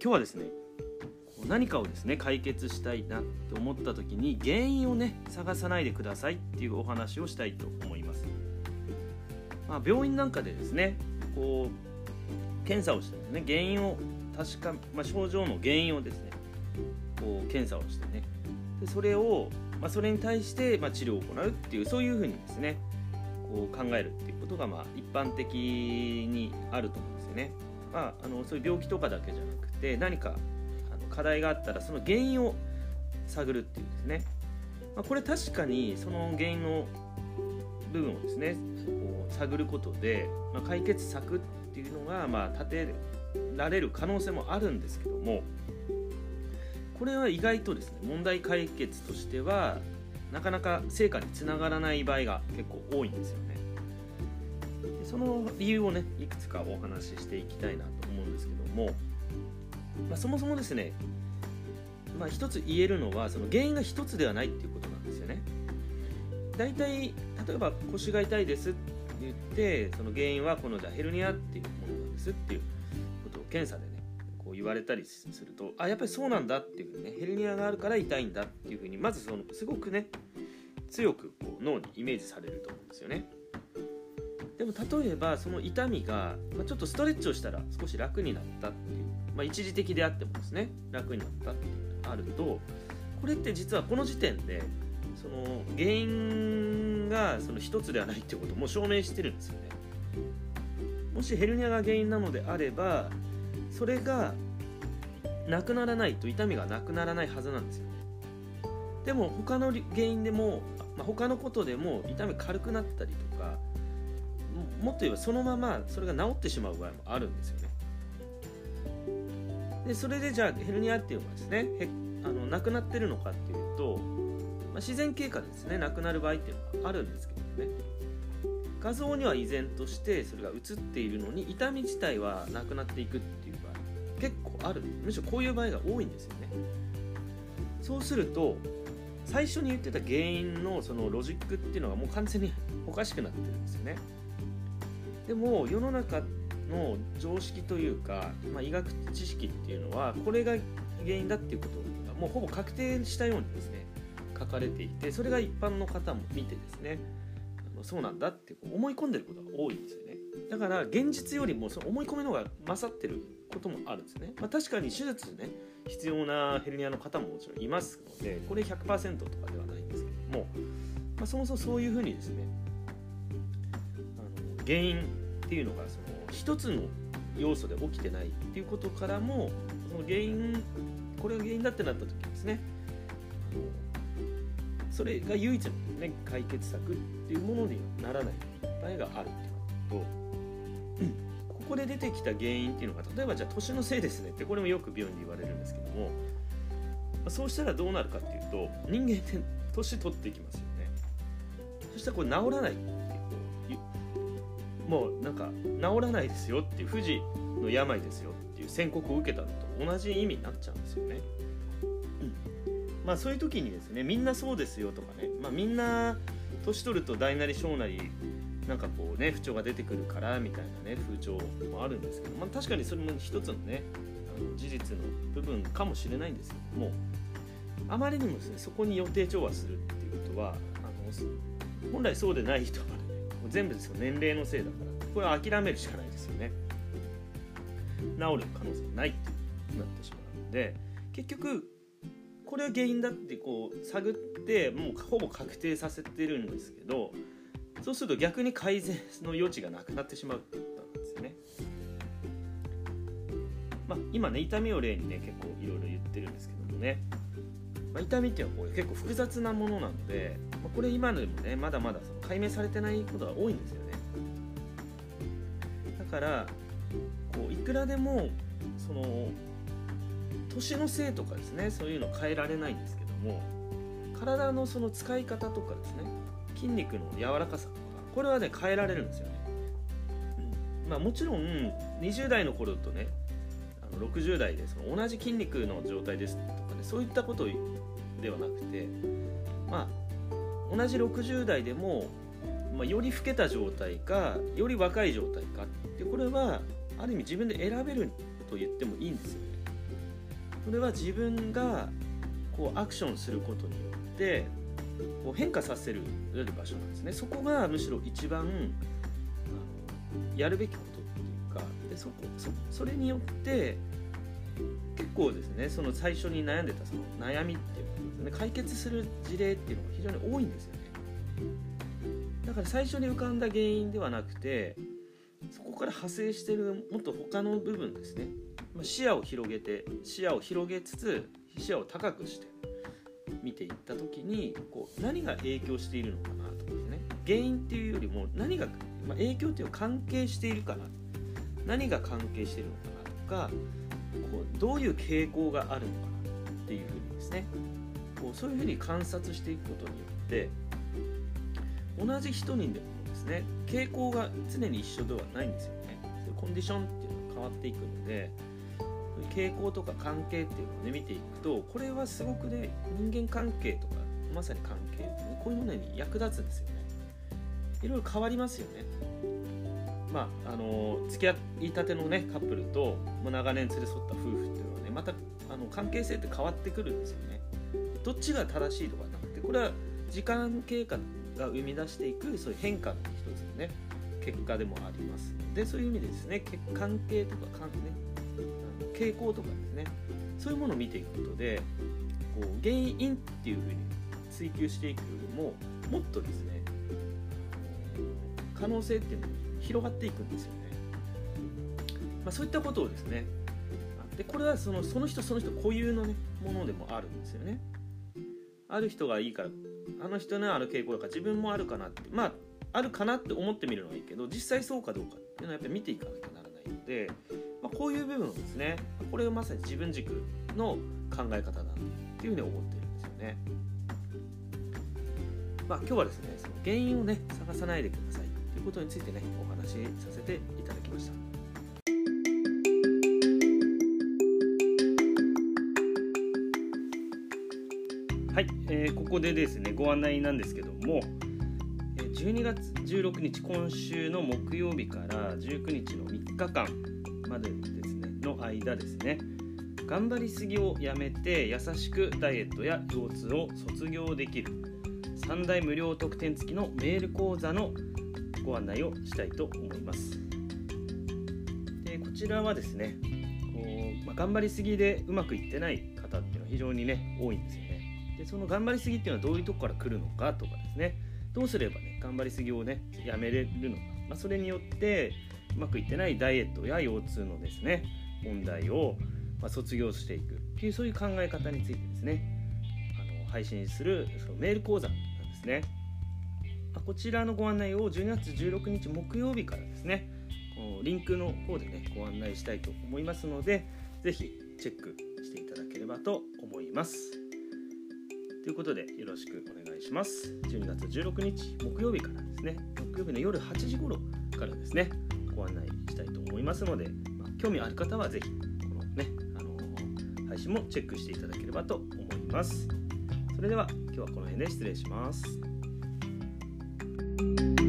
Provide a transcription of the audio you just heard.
今日はですね何かをですね解決したいなと思った時に原因をね探さないでくださいっていうお話をしたいと思います、まあ、病院なんかでですねこう検査をしてですね原因を確か、まあ、症状の原因をですねこう検査をしてねでそれを、まあ、それに対して、まあ、治療を行うっていうそういうふうにですねこう考えるっていうことが、まあ、一般的にあると思うんですよね。まあ、あのそういう病気とかだけじゃなくて何かあの課題があったらその原因を探るっていうですね、まあ、これ確かにその原因の部分をですねこう探ることで、まあ、解決策っていうのが、まあ、立てられる可能性もあるんですけどもこれは意外とですね問題解決としてはなかなか成果につながらない場合が結構多いんですよ。その理由をねいくつかお話ししていきたいなと思うんですけども、まあ、そもそもですね、まあ、一つ言えるのはその原因が一つではないっていうことなんですよね。大体例えば腰が痛いですって言ってその原因はこのじゃヘルニアっていうものなんですっていうことを検査でねこう言われたりするとあやっぱりそうなんだっていうふうにねヘルニアがあるから痛いんだっていうふうにまずそのすごくね強くこう脳にイメージされると思うんですよね。でも例えばその痛みが、まあ、ちょっとストレッチをしたら少し楽になったっていう、まあ、一時的であってもですね楽になったっていうのがあるとこれって実はこの時点でその原因がその一つではないっていうことも証明してるんですよね。もしヘルニアが原因なのであればそれがなくならないと痛みがなくならないはずなんですよね。でも他の原因でも、まあ、他のことでも痛み軽くなったりとかもっと言えばそのままそれが治ってしまう場合もあるんですよね。でそれでじゃあヘルニアっていうのがですねへあのなくなってるのかっていうと、まあ、自然経過でですね。なくなる場合っていうのがあるんですけどね。画像には依然としてそれが映っているのに痛み自体はなくなっていくっていう場合結構ある。むしろこういう場合が多いんですよね。そうすると最初に言ってた原因のそのロジックっていうのがもう完全におかしくなってるんですよね。でも世の中の常識というか、まあ、医学知識っていうのはこれが原因だっていうことがもうほぼ確定したようにですね書かれていてそれが一般の方も見てですねそうなんだって思い込んでることが多いんですよね。だから現実よりもその思い込みの方が勝ってることもあるんですね、まあ、確かに手術ね必要なヘルニアの方ももちろんいますのでこれ100%とかではないんですけども、まあ、そもそもそういうふうにですね原因っていうのがその一つの要素で起きてないっていうことからもその原因これが原因だってなった時ですね。それが唯一の、ね、解決策っていうものにならない場合があるっていうこと。と、ここで出てきた原因っていうのが例えばじゃあ年のせいですねってこれもよく病院で言われるんですけどもまそうしたらどうなるかっていうと人間って年取っていきますよね。そしたらこれ治らない。もうなんか治らないですよっていう不治の病ですよっていう宣告を受けたのと同じ意味になっちゃうんですよね。うん、まあそういう時にですねみんなそうですよとかね、まあ、みんな年取ると大なり小なりなんかこうね不調が出てくるからみたいなね風潮もあるんですけど、まあ、確かにそれも一つのねあの事実の部分かもしれないんですけどもあまりにもですねそこに予定調和するっていうことはあの本来そうでない人が全部ですよ。年齢のせいだから。これは諦めるしかないですよね。治る可能性ないってなってしまうので結局これが原因だってこう探ってもうほぼ確定させてるんですけどそうすると逆に改善の余地がなくなってしまうってことなんですよね。まあ、今ね痛みを例にね結構いろいろ言ってるんですけどもね。まあ、痛みっていうのはこう結構複雑なものなので、まあ、これ今でもねまだまだその解明されてないことが多いんですよね。だからこういくらでもその年のせいとかですねそういうの変えられないんですけども体のその使い方とかですね筋肉の柔らかさとかこれはね変えられるんですよね、まあ、もちろん20代の頃とねあの60代でその同じ筋肉の状態ですねそういったことではなくてまあ同じ60代でも、まあ、より老けた状態かより若い状態かってこれはある意味自分で選べると言ってもいいんですよね。これは自分がこうアクションすることによってこう変化させる場所なんですねそこがむしろ一番あのやるべきことっていうかでそこそそれによって結構ですねその最初に悩んでたその悩みっていうことですね解決する事例っていうのが非常に多いんですよね。だから最初に浮かんだ原因ではなくてそこから派生してるもっと他の部分ですね。ま視野を広げて視野を広げつつ視野を高くして見ていった時にこう何が影響しているのかなとかですね。原因っていうよりも何が、まあ、影響っていうか関係しているかな。何が関係しているのかなとかこうどういう傾向があるのかなっていうふうにですね。こうそういうふうに観察していくことによって同じ人にでもですね傾向が常に一緒ではないんですよね。コンディションっていうのが変わっていくので傾向とか関係っていうのをね見ていくとこれはすごくね人間関係とかまさに関係、ね、こういうものに役立つんですよね。いろいろ変わりますよね。まああの付き合いたてのねカップルともう長年連れ添った夫婦っていうのはねまたあの関係性って変わってくるんですよね。どっちが正しいとかなくてこれは時間経過が生み出していくそういう変化の一つのね結果でもあります。でそういう意味でですね関係とか関ね傾向とかですねそういうものを見ていくことでこう原因っていうふうに追求していくよりももっとですね可能性っていうのが広がっていくんですよね、まあ、そういったことをですねでこれはそのその人その人固有の、ね、ものでもあるんですよね。ある人がいいからあの人のある傾向だから自分もあるかなってまああるかなって思ってみるのはいいけど実際そうかどうかっていうのはやっぱり見ていかなきゃならないのでまあ、こういう部分をですねこれをまさに自分軸の考え方だっていうふうに思ってるんですよね。まあ、今日はですねその原因をね探さないでください。いうことについてねお話しさせていただきました。はい、えー、ここでですねご案内なんですけども12月16日今週の木曜日から19日の3日間までですねの間ですね頑張りすぎをやめて優しくダイエットや腰痛を卒業できる3大無料特典付きのメール講座のご案内をしたいと思います。でこちらはですねこう、まあ、頑張りすぎでうまくいってない方っていうのは非常にね多いんですよね。でその頑張りすぎっていうのはどういうとこから来るのかとかですね。どうすればね頑張りすぎをねやめれるのか、まあ、それによってうまくいってないダイエットや腰痛のですね問題を、ま卒業していくっていうそういう考え方についてですねあの配信するそのメール講座なんですね、こちらのご案内を12月16日木曜日からですねこのリンクの方でねご案内したいと思いますので是非チェックしていただければと思いますということでよろしくお願いします12月16日木曜日からですね木曜日の夜8時頃からですねご案内したいと思いますので、まあ、興味ある方は是非このね、あのー、配信もチェックしていただければと思います。それでは今日はこの辺で失礼します。you